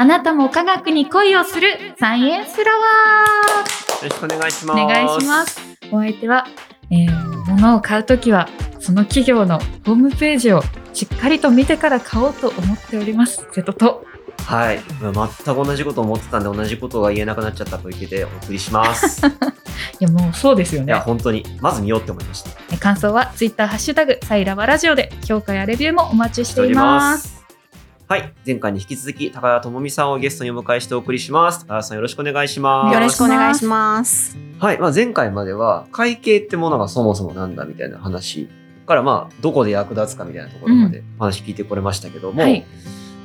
あなたも科学に恋をするサイエンスラワよろしくお願いしーます。お願いします。お相手は、えー、物を買うときは、その企業のホームページをしっかりと見てから買おうと思っております。瀬戸と。はい。まあ全く同じことを思ってたんで、同じことが言えなくなっちゃったと言ってお送りします。い いや、もうそうですよねや、。本当に、まず見ようって思いました。え感想はツイッターハッシュタグサイラバラジオで評価やレビューもお待ちしています。す。はい。前回に引き続き、高谷智美さんをゲストにお迎えしてお送りします。高谷さんよろしくお願いします。よろしくお願いします。はい。まあ、前回までは、会計ってものがそもそもなんだみたいな話から、まあ、どこで役立つかみたいなところまでお話聞いてこれましたけども、はい。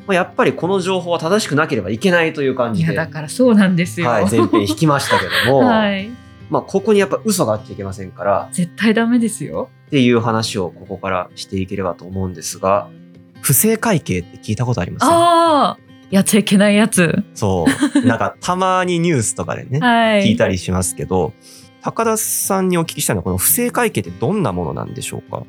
まあ、やっぱりこの情報は正しくなければいけないという感いや、じで、だからそうなんですよ。はい、前編引きましたけども、はい。まあ、ここにやっぱ嘘があっちゃいけませんから、絶対ダメですよ。っていう話をここからしていければと思うんですが、不正会計って聞いたことあります？ああやっちゃいけないやつ。そう。なんか、たまにニュースとかでね、はい。聞いたりしますけど、高田さんにお聞きしたいのは、この不正会計ってどんなものなんでしょうか？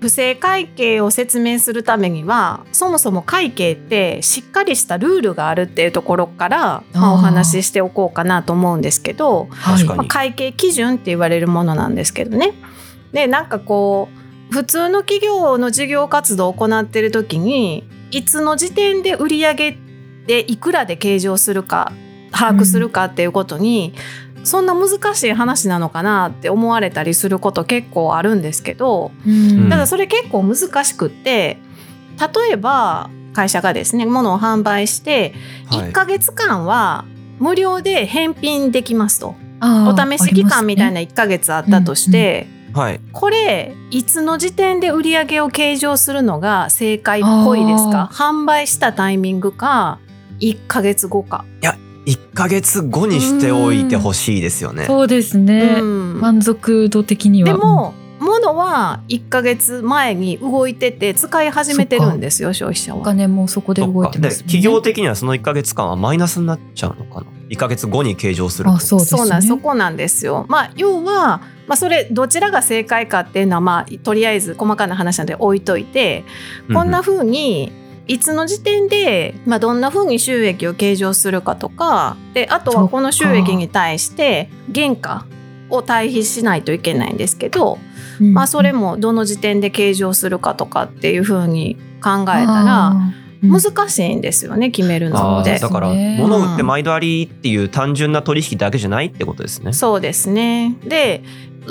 不正会計を説明するためにはそもそも会計ってしっかりしたルールがあるっていうところから、まあ、お話ししておこうかなと思うんですけど、はい確かにまあ、会計基準って言われるものなんですけどね。でなんかこう普通の企業の事業活動を行っている時にいつの時点で売上でいくらで計上するか把握するかっていうことに、そんな難しい話なのかなって思われたりすること結構あるんですけどうん。ただそれ結構難しくって例えば会社がですね物を販売してはい。1ヶ月間は無料で返品できますと、あーお試し期間みたいなあ1ヶ月あったとして、はい。これいつの時点で売り上げを計上するのが正解っぽいですか？販売したタイミングか1ヶ月後か。1ヶ月後にしておいてほしいですよね。そうですね。うん満足度的には。でも、物は1ヶ月前に動いてて使い始めてるんですよ消費者おは。金もそこで動いてますね。企業的にはその1ヶ月間はマイナスになっちゃうのかな ?1 ヶ月後に計上するとあ、そうですね。そうなんそこなんですよ。まあ要は、まあ、それどちらが正解かっていうのはまあとりあえず細かな話なんで置いといて、こんな風にいつの時点で、まあ、どんな風に収益を計上するかとかであとはこの収益に対して原価を対比しないといけないんですけど、うんまあ、それもどの時点で計上するかとかっていう風に考えたら難しいんですよね決めるのあーってそ。だからね物売って毎度ありっていう単純な取引だけじゃないってことですね。そうですね。で、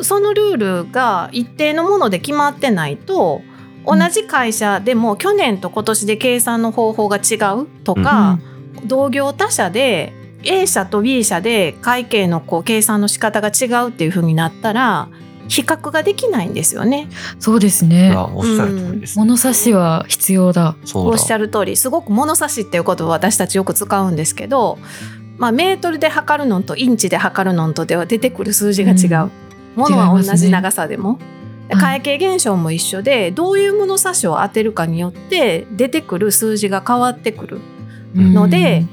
そのルールが一定のもので決まってないと、同じ会社でも去年と今年で計算の方法が違うとか、同業他社で A 社と B 社で会計のこう計算の仕方が違うっていう風になったら、比較ができないんですよね。そうですいね。やおっしゃる通りです、ね物差しは必要だ。そうだおっしゃる通り、すごく物差しっていうことを私たちよく使うんですけど、まあ、メートルで測るのとインチで測るのとでは出てくる数字が違う。うんものは同じ長さでも。会計現象も一緒でどういう物差しを当てるかによって出てくる数字が変わってくるので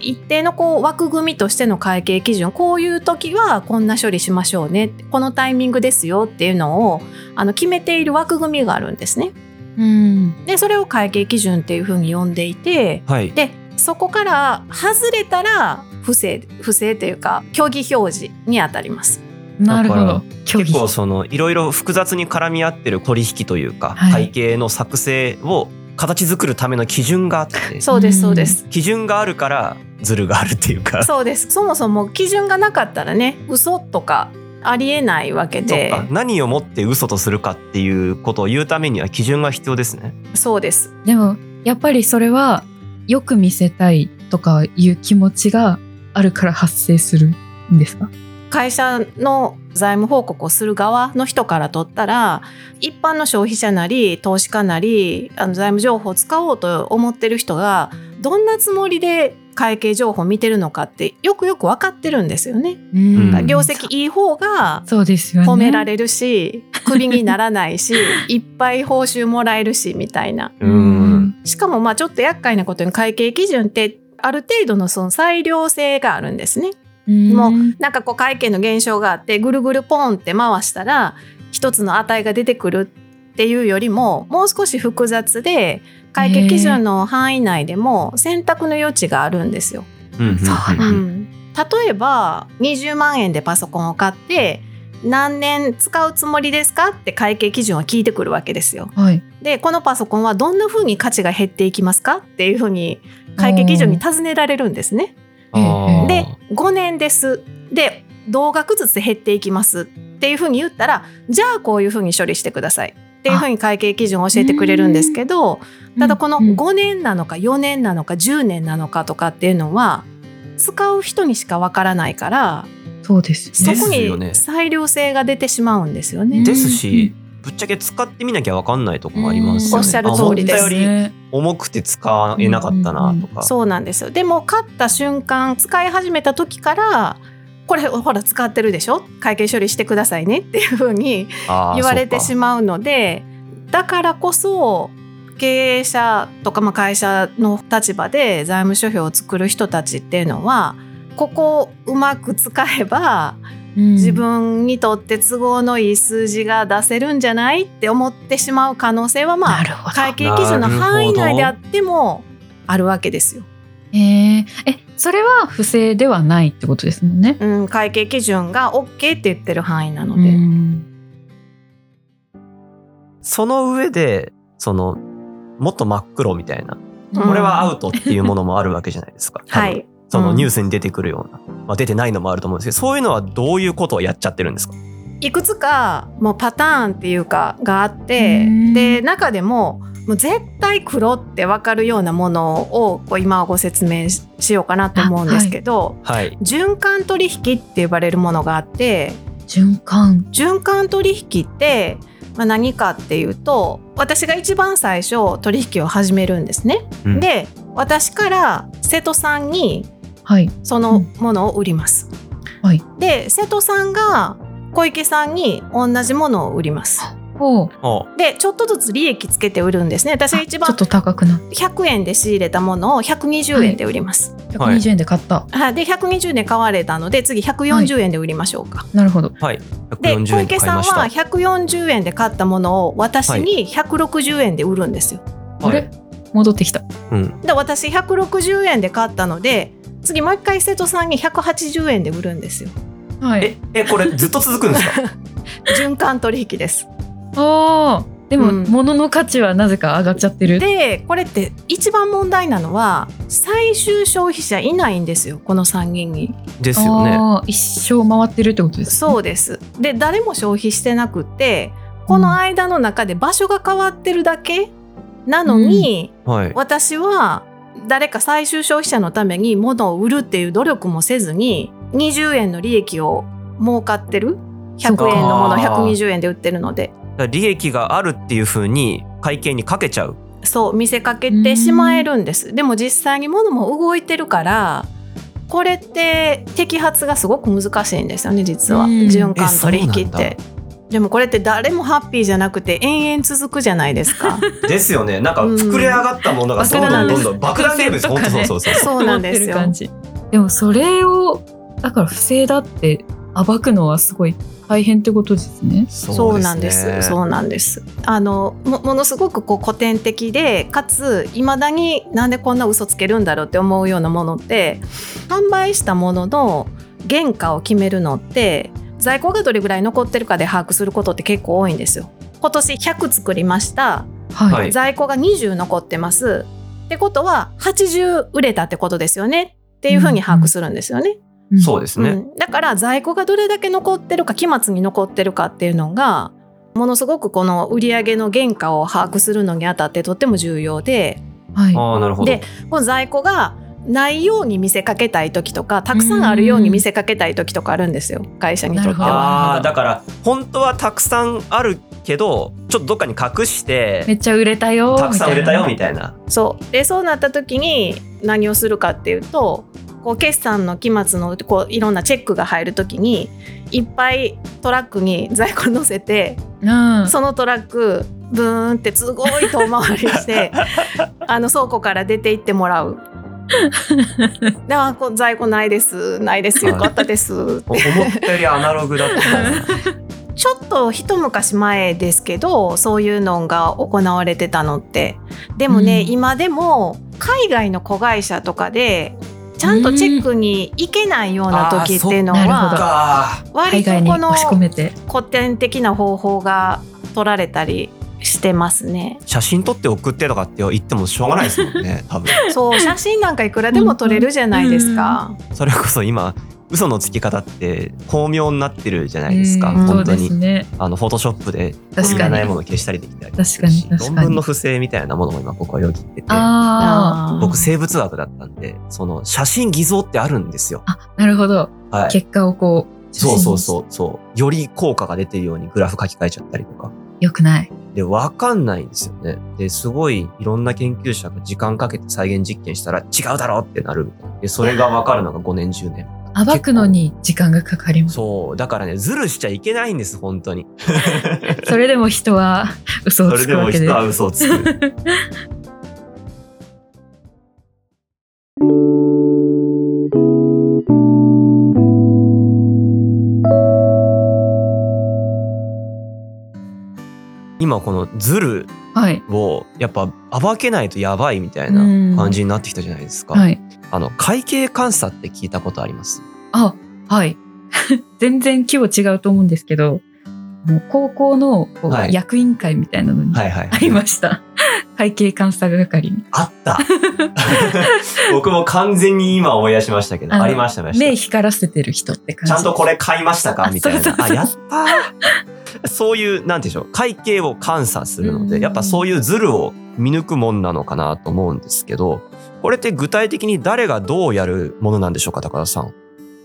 一定のこう枠組みとしての会計基準こういう時はこんな処理しましょうねこのタイミングですよっていうのをあの決めている枠組みがあるんですね。うん、でそれを会計基準っていうふうに呼んでいてはい。でそこから外れたら不正不正というか虚偽表示に当たります。なるほど。結構そのいろいろ複雑に絡み合ってる取引というか、はい。会計の作成を形作るための基準があって。そうですそうです。基準があるからズルがあるっていうか。そうです。そもそも基準がなかったらね、嘘とかありえないわけで。か、何をもって嘘とするかっていうことを言うためには基準が必要ですね。そうです。でもやっぱりそれはよく見せたいとかいう気持ちがあるから発生するんですか？会社の財務報告をする側の人から取ったら一般の消費者なり投資家なりあの財務情報を使おうと思ってる人がどんなつもりで会計情報を見てるのかってよくよく分かってるんですよね。うん業績いい方がそうですよね褒められるし、クビにならないし いっぱい報酬もらえるしみたいな。しかもまあちょっと厄介なことに会計基準ってある程度のその裁量性があるんですね。もうなんかこう会計の現象があってぐるぐるポンって回したら一つの値が出てくるっていうよりももう少し複雑で会計基準の範囲内でも選択の余地があるんですよ。うんうんうんそうなうん、例えば20万円でパソコンを買って何年使うつもりですかって会計基準は聞いてくるわけですよ。はい。でこのパソコンはどんな風に価値が減っていきますかっていう風に会計基準に尋ねられるんですね。で5年です。で同額ずつ減っていきますっていう風に言ったらじゃあこういう風に処理してください。っていう風に会計基準を教えてくれるんですけどただこのうん5年なのか4年なのか10年なのかとかっていうのは使う人にしかわからないからそうですそね。こですよね。に裁量性が出てしまうんですよね。ですし、ぶっちゃけ使ってみなきゃ分かんないとこもありますよね。おっしゃる通りですあ思ったより重くて使えなかったなとか。そうなんですよでも買った瞬間使い始めた時からこれほら使ってるでしょ？会計処理してくださいねっていう風にあー言われてしまうのでだからこそ経営者とかまあ会社の立場で財務諸表を作る人たちっていうのはここをうまく使えば自分にとって都合のいい数字が出せるんじゃないって思ってしまう可能性はまあ。会計基準の範囲内であってもあるわけですよ。えー、え、それは不正ではないってことですもんね。うん、会計基準が OK って言ってる範囲なのうで。んその上で、その、もっと真っ黒みたいな。うんこれはアウトっていうものもあるわけじゃないですか。はい。そのうんニュースに出てくるような。まあ、出てないのもあると思うんですけど、そういうのはどういうことをやっちゃってるんですか？いくつかもうパターンっていうかがあってうんで中でももう絶対黒って分かるようなものをこう今はご説明ししようかなと思うんですけど、はい。循環取引って呼ばれるものがあって循環。循環取引って、まあ、何かっていうと私が一番最初取引を始めるんですね。うんで私から瀬戸さんにはい。そのものを売ります。はいで瀬戸さんが小池さんに同じものを売ります。おうおでちょっとずつ利益つけて売るんですね。私が一番ちょっと高くなって。100円で仕入れたものを120円で売ります。120円で買った。はい、で120円で買われたので次140円で売りましょうか。なるほど。はい。で140小円で池さんは買いました。140円で買ったものを私に160円で売るんですよ。あれ？戻ってきた。うん。で私160円で買ったので次もう一回瀬戸さんに180円で売るんですよ。はい。え、え、これずっと続くんですか？循環取引です。ああ。でも、うん物の価値はなぜか上がっちゃってる？でこれって一番問題なのは最終消費者いないんですよこの参議院に。ですよね。一生回ってるってことです、ね。そうです。で誰も消費してなくてこの間の中で場所が変わってるだけなのに、はい。私は誰か最終消費者のために物を売るっていう努力もせずに20円の利益を儲かってる？100円のものを120円で売ってるので。利益があるっていうふうに会計にかけちゃう。そう見せかけてしまえるんです。でも実際に物も動いてるからこれって摘発がすごく難しいんですよね実は。うん。循環取引って。でもこれって誰もハッピーじゃなくて延々続くじゃないですか。ですよね。なんか膨れ上がったものがうんどんどんどんどん爆弾ゲームです。本当そうそうそう。そうなんですよ持ってる感じでもそれをだから不正だって暴くのはすごい大変ってことですね。そうなんです。そうなんです。あのもものすごくこう古典的でかついまだになんでこんな嘘つけるんだろうって思うようなものって販売したものの原価を決めるのって在庫がどれぐらい残ってるかで把握することって結構多いんですよ。今年100作りました。はい。はい在庫が20残ってます。ってことは80売れたってことですよねっていうふうに把握するんですよね。うんそうですね。うん、だから在庫がどれだけ残ってるか期末に残ってるかっていうのがものすごくこの売上の原価を把握するのにあたってとっても重要ではい。ああ、なるほど。でこの在庫がないように見せかけたい時とかたくさんあるように見せかけたい時とかあるんですよ会社にとっては。ああ、だから本当はたくさんあるけど、ちょっとどっかに隠してめっちゃ売れたよたくさん売れたよみみたいな。そうでそうなった時に何をするかっていうとこう決算の期末のこういろんなチェックが入る時にいっぱいトラックに在庫乗せて。うん。そのトラックブーンってすごい遠回りして あの倉庫から出て行ってもらう。であこ在庫ないです。ないです。よかったです。お思ったよりアナログだったな。ちょっと一昔前ですけどそういうのが行われてたのって。でもね、うん。今でも海外の子会社とかでちゃんとチェックに行けないような時っていうのは割とこの押し込めて。古典的な方法が取られたりしてますね。写真撮って送ってとかって言ってもしょうがないですもんね 多分そう写真なんかいくらでも撮れるじゃないですか。それこそ今嘘のつき方って巧妙になってるじゃないですかうん本当にね。あのフォトショップで確かに。いらないものを消したりできたりす確かにるし確かに論文の不正みたいなものも今僕はよぎっててああー僕生物学だったんでその写真偽造ってあるんですよあ。あ、なるほど。はい結果をこう。そうそうそうそうより効果が出てるようにグラフ書き換えちゃったりとかよくない。でわかんないんですよね。ですごいいろんな研究者が時間かけて再現実験したら違うだろうってなるみたいな。でそれがわかるのが5年10年。暴くのに時間がかかります。そう。だからねズルしちゃいけないんです本当に。それでも人は嘘をそれでもつくわけで。人。は嘘をつく今このズルはい。をやっぱ暴けないとやばいみたいな感じになってきたじゃないですか。はい。あの会計監査って聞いたことあります？あ、はい。全然規模違うと思うんですけど、もう高校の役員会みたいなのに。ありました。会計監査係に。あった 僕も完全に今思い出しましたけど、ありました目光らせてる人って感じ。ちゃんとこれ買いましたか？あみたいな。そうそうそうあ、やったー そういう、なんていうんでしょう、会計を監査するので、うん。やっぱそういうズルを見抜くもんなのかなと思うんですけど、これって具体的に誰がどうやるものなんでしょうか、高田さん。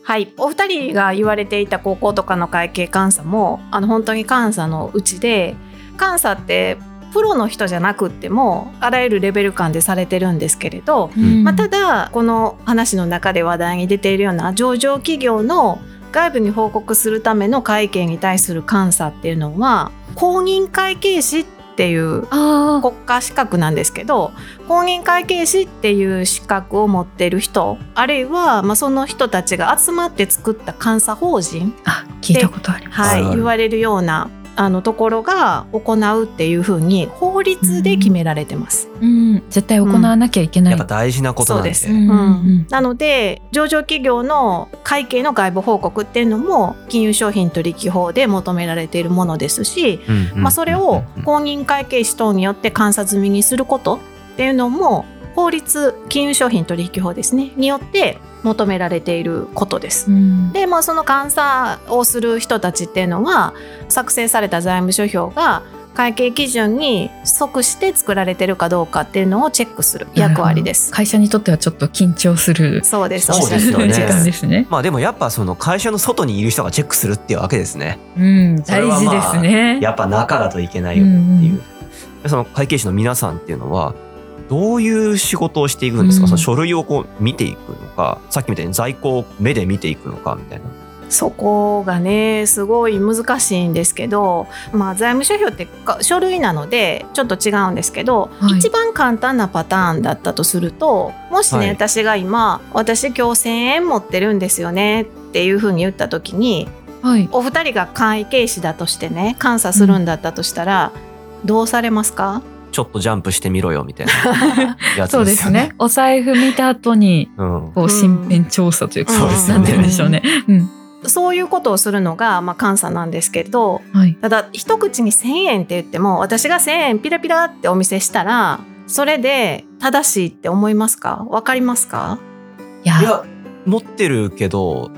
はい、お二人が言われていた高校とかの会計監査もあの本当に監査のうちで監査ってプロの人じゃなくってもあらゆるレベル感でされてるんですけれど、うん。まあ、ただこの話の中で話題に出ているような上場企業の外部に報告するための会計に対する監査っていうのは公認会計士っていうあ国家資格なんですけど公認会計士っていう資格を持ってる人あるいはまあその人たちが集まって作った監査法人、あ、聞いたことあります。はい言われるようなあのところが行うっていうふうに法律で決められてます。うん、絶対行わなきゃいけない。やっぱ大事なことなんで。そうですうんうんうんなので上場企業の会計の外部報告っていうのも金融商品取引法で求められているものですし、うんうんまあ、それを公認会計士等によって監査済みにすることっていうのも法律金融商品取引法ですねによって求められていることです。うんでまあその監査をする人たちっていうのは作成された財務諸表が会計基準に即して作られてるかどうかっていうのをチェックする役割です。会社にとってはちょっと緊張するそうです。そうですよね時間ですね。まあでもやっぱその会社の外にいる人がチェックするっていうわけですね。うん、大事ですね。やっぱ中だといけないよねっていう。うんでその会計士の皆さんっていうのは、どういう仕事をしていくんですか、うん。その書類をこう見ていくのか、さっきみたいに在庫を目で見ていくのかみたいな。そこがねすごい難しいんですけど、まあ、財務諸表ってか書類なのでちょっと違うんですけど、はい。一番簡単なパターンだったとするともしね、はい。私が今「私今日1,000円持ってるんですよね」っていうふうに言った時にはい。お二人が会計士だとしてね監査するんだったとしたら、どうされますか？ちょっとジャンプしてみろよみたいな やつそうでよねですすね。。お財布見た後に、うん。こう、身辺調査というか、そうですよねなんて言うんでしょうね。うん。そういうことをするのが、まあ、監査なんですけどはい。ただ一口に1,000円って言っても私が1,000円ピラピラってお見せしたらそれで正しいって思いますか？わかりますか？いや、いや、持ってるけど、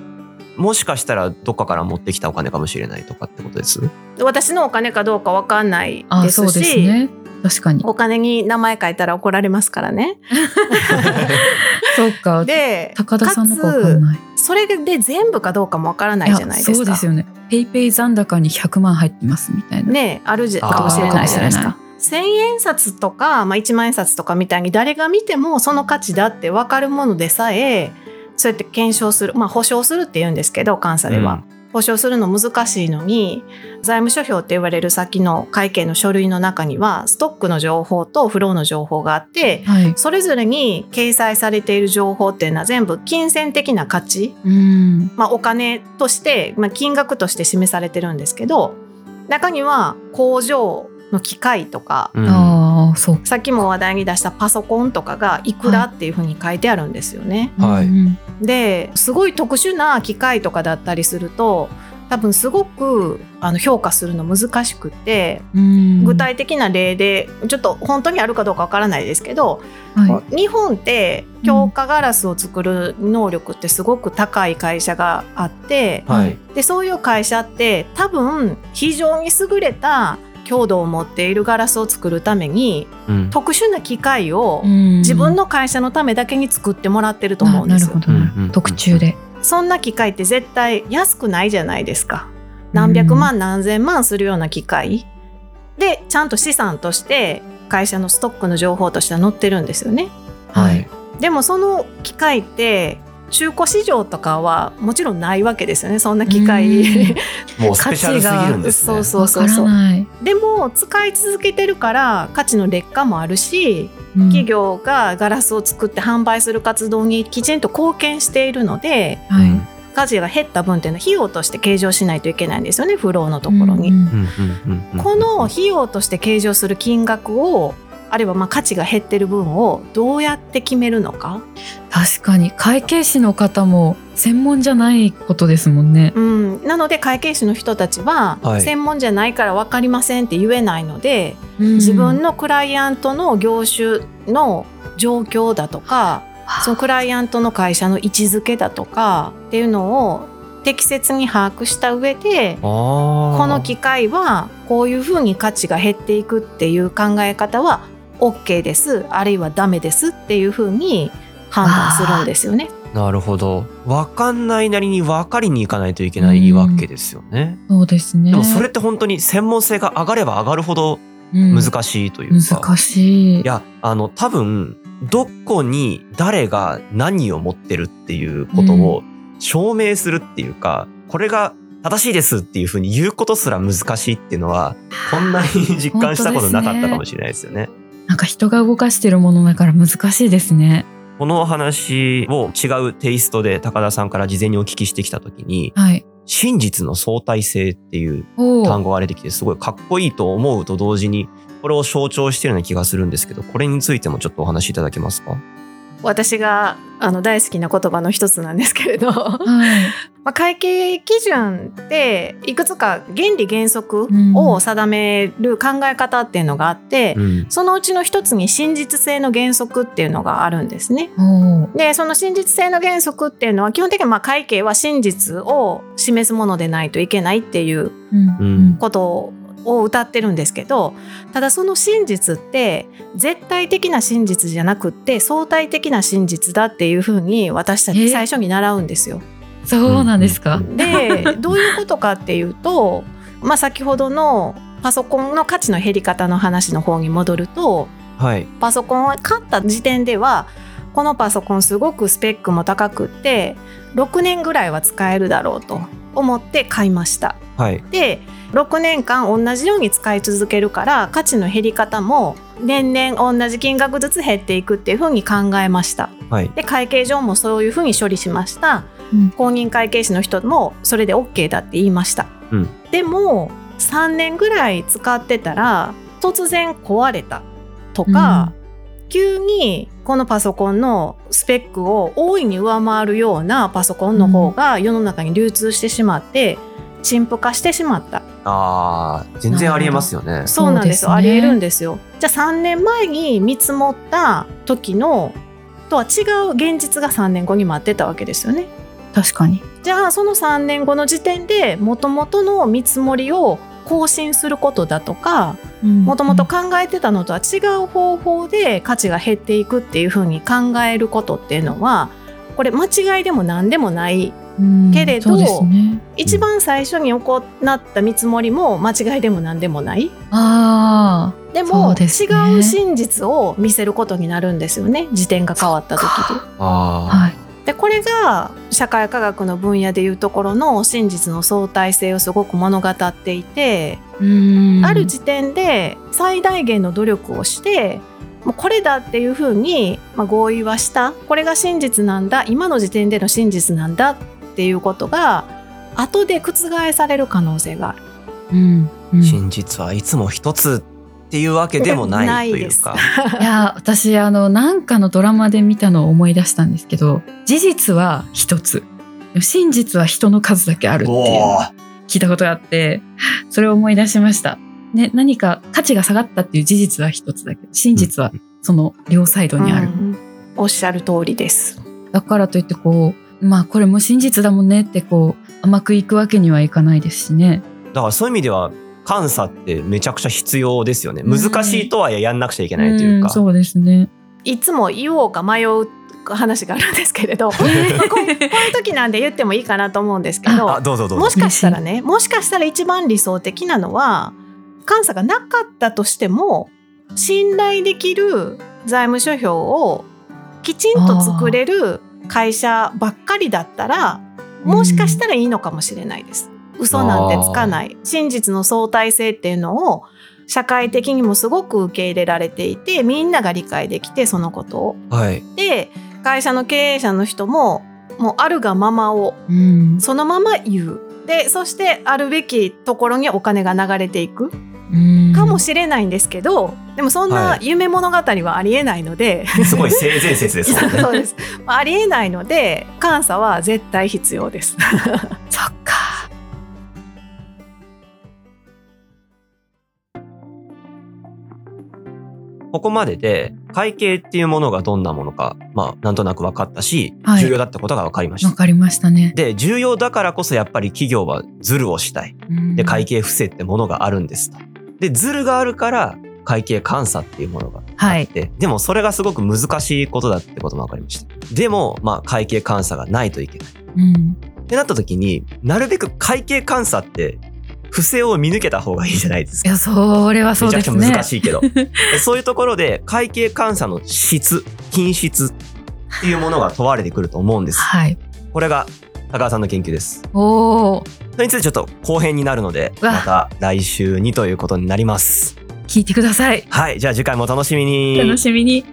もしかしたらどっかから持ってきたお金かもしれないとかってことです？私のお金かどうかわかんないあ、ですそうですしね。確かに。お金に名前書いたら怒られますからね。そうか。で高田さんのかわかんない。それで全部かどうかもわからないじゃないですか。そうですよね。ペイペイ残高に100万入ってますみたいな。ねあるかもしれないじゃないですか。千円札とか、まあ、1万円札とかみたいに誰が見てもその価値だって分かるものでさえそうやって検証するまあ保証するって言うんですけど監査では、保証するの難しいのに財務諸表って言われる先の会計の書類の中にはストックの情報とフローの情報があってはい。それぞれに掲載されている情報っていうのは全部金銭的な価値、うん。まあ、お金として、まあ、金額として示されてるんですけど中には工場の機械とかうんああ、そう。さっきも話題に出したパソコンとかがいくらっていうふうに書いてあるんですよね。はいうんですごい特殊な機械とかだったりすると多分すごくあの評価するの難しくってうん。具体的な例でちょっと本当にあるかどうかわからないですけど、は日本って強化ガラスを作る能力ってすごく高い会社があってはい。でそういう会社って多分非常に優れた強度を持っているガラスを作るためにうん特殊な機械を自分の会社のためだけに作ってもらってると思うんですなるほど特注で。そんな機械って絶対安くないじゃないですか。何百万何千万するような機械でちゃんと資産として会社のストックの情報としては載ってるんですよね。はい。でもその機械って中古市場とかはもちろんないわけですよねそんな機械。もうスペシャルすぎるんですね。そうそうそうわそうからない。でも使い続けてるから価値の劣化もあるしうん企業がガラスを作って販売する活動にきちんと貢献しているのではい。価値が減った分っていうのは費用として計上しないといけないんですよねフローのところに。この費用として計上する金額をあるいはまあ価値が減ってる分をどうやって決めるのか、確かに。会計士の方も専門じゃないことですもんね。うん、なので会計士の人たちははい。専門じゃないから分かりませんって言えないので、自分のクライアントの業種の状況だとかそのクライアントの会社の位置づけだとかっていうのを適切に把握した上でこの機械はこういうふうに価値が減っていくっていう考え方は OK ですあるいはダメですっていうふうに判断するんですよね。なるほど。わかんないなりに分かりに行かないといけないわけですよね。そうですね。でもそれって本当に専門性が上がれば上がるほどうん難しいというか。難しい。いや、あの、多分、どこに誰が何を持ってるっていうことを証明するっていうか、これが正しいですっていうふうに言うことすら難しいっていうのは、こんなに実感したことなかったかもしれないですよね。なんか人が動かしてるものだから難しいですね。この話を違うテイストで高田さんから事前にお聞きしてきたときに、はい。真実の相対性っていう単語が出てきてすごいかっこいいと思うと同時にこれを象徴してるような気がするんですけどこれについてもちょっとお話しいただけますか？私があの大好きな言葉の一つなんですけれど、まはい。あ会計基準っていくつか原理原則を定める考え方っていうのがあって、うん。そのうちの一つに真実性の原則っていうのがあるんですね。でその真実性の原則っていうのは基本的にまあ会計は真実を示すものでないといけないっていうことを歌ってるんですけどただその真実って絶対的な真実じゃなくって相対的な真実だっていうふうに私たえ？ち最初に習うんですよ。そうなんですか？でどういうことかっていうと、まあ、先ほどのパソコンの価値の減り方の話の方に戻るとはいパソコンを買った時点ではこのパソコンすごくスペックも高くって6年ぐらいは使えるだろうと思って買いました。はいで6年間同じように使い続けるから価値の減り方も年々同じ金額ずつ減っていくっていうふうに考えました。はい。で会計上もそういうふうに処理しました、うん。公認会計士の人もそれで OK だって言いました、うん。でも3年ぐらい使ってたら突然壊れたとか、急にこのパソコンのスペックを大いに上回るようなパソコンの方が世の中に流通してしまって陳腐化してしまったあー全然ありえますよね。そうなんですそうですね。ありえるんですよ。じゃあ3年前に見積もった時のとは違う現実が3年後に待ってたわけですよね。確かに。じゃあその3年後の時点でもともとの見積もりを更新することだとかもともと考えてたのとは違う方法で価値が減っていくっていうふうに考えることっていうのはこれ間違いでも何でもないうんけれどね。一番最初に行った見積もりも間違いでも何でもない。あでそもうですね。違う真実を見せることになるんですよね。時点が変わった時で。あ。あはい。でこれが社会科学の分野でいうところの真実の相対性をすごく物語っていて、うん。ある時点で最大限の努力をしてもうこれだっていうふうに、まあ、合意はした。これが真実なんだ。今の時点での真実なんだっていうことが後で覆される可能性がある。うんうん。真実はいつも一つっていうわけでもないというか。いや私あのなんかのドラマで見たのを思い出したんですけど事実は一つ。でも真実は人の数だけあるっていう。聞いたことがあってそれを思い出しました、ね、何か価値が下がったっていう。事実は一つだけど真実はその両サイドにある、うん。おっしゃる通りです。だからといってこうまあこれも真実だもんねってこう甘くいくわけにはいかないですしねだからそういう意味では監査ってめちゃくちゃ必要ですよね。うん難しいとはいえやんなくちゃいけないというか。んそうですねいつも言おうか迷う話があるんですけれど まあこうこういう時なんで言ってもいいかなと思うんですけどあどうぞどうぞ。もしかしたらねもしかしたら一番理想的なのは監査がなかったとしても信頼できる財務諸表をきちんと作れる会社ばっかりだったらもしかしたらいいのかもしれないです。嘘なんてつかない真実の相対性っていうのを社会的にもすごく受け入れられていてみんなが理解できてそのことを。はい。で会社の経営者の人ももうあるがままをうんそのまま言う。でそしてあるべきところにお金が流れていくうんかもしれないんですけど、でもそんはない夢物語はありえないので、すごい性善説です。そうですまあありえないので監査は絶対必要です。そっかここまでで会計っていうものがどんなものか、まあなんとなく分かったし、はい重要だってことが分かりました。わかりましたねで、重要だからこそやっぱり企業はズルをしたい。で、会計不正ってものがあるんですと。で、ズルがあるから会計監査っていうものがはいで、でもそれがすごく難しいことだってことも分かりました。でも、まあ会計監査がないといけない。うんってなった時に、なるべく会計監査って不正を見抜けた方がいいじゃないですか。いやそれはそうめちゃくちゃですね難しいけど。そういうところで会計監査の質、品質っていうものが問われてくると思うんです。はいこれが高川さんの研究です。おおそれについてちょっと後編になるので、また来週にということになります。聞いてくださいはい、じゃあ次回もお楽しみに。楽しみに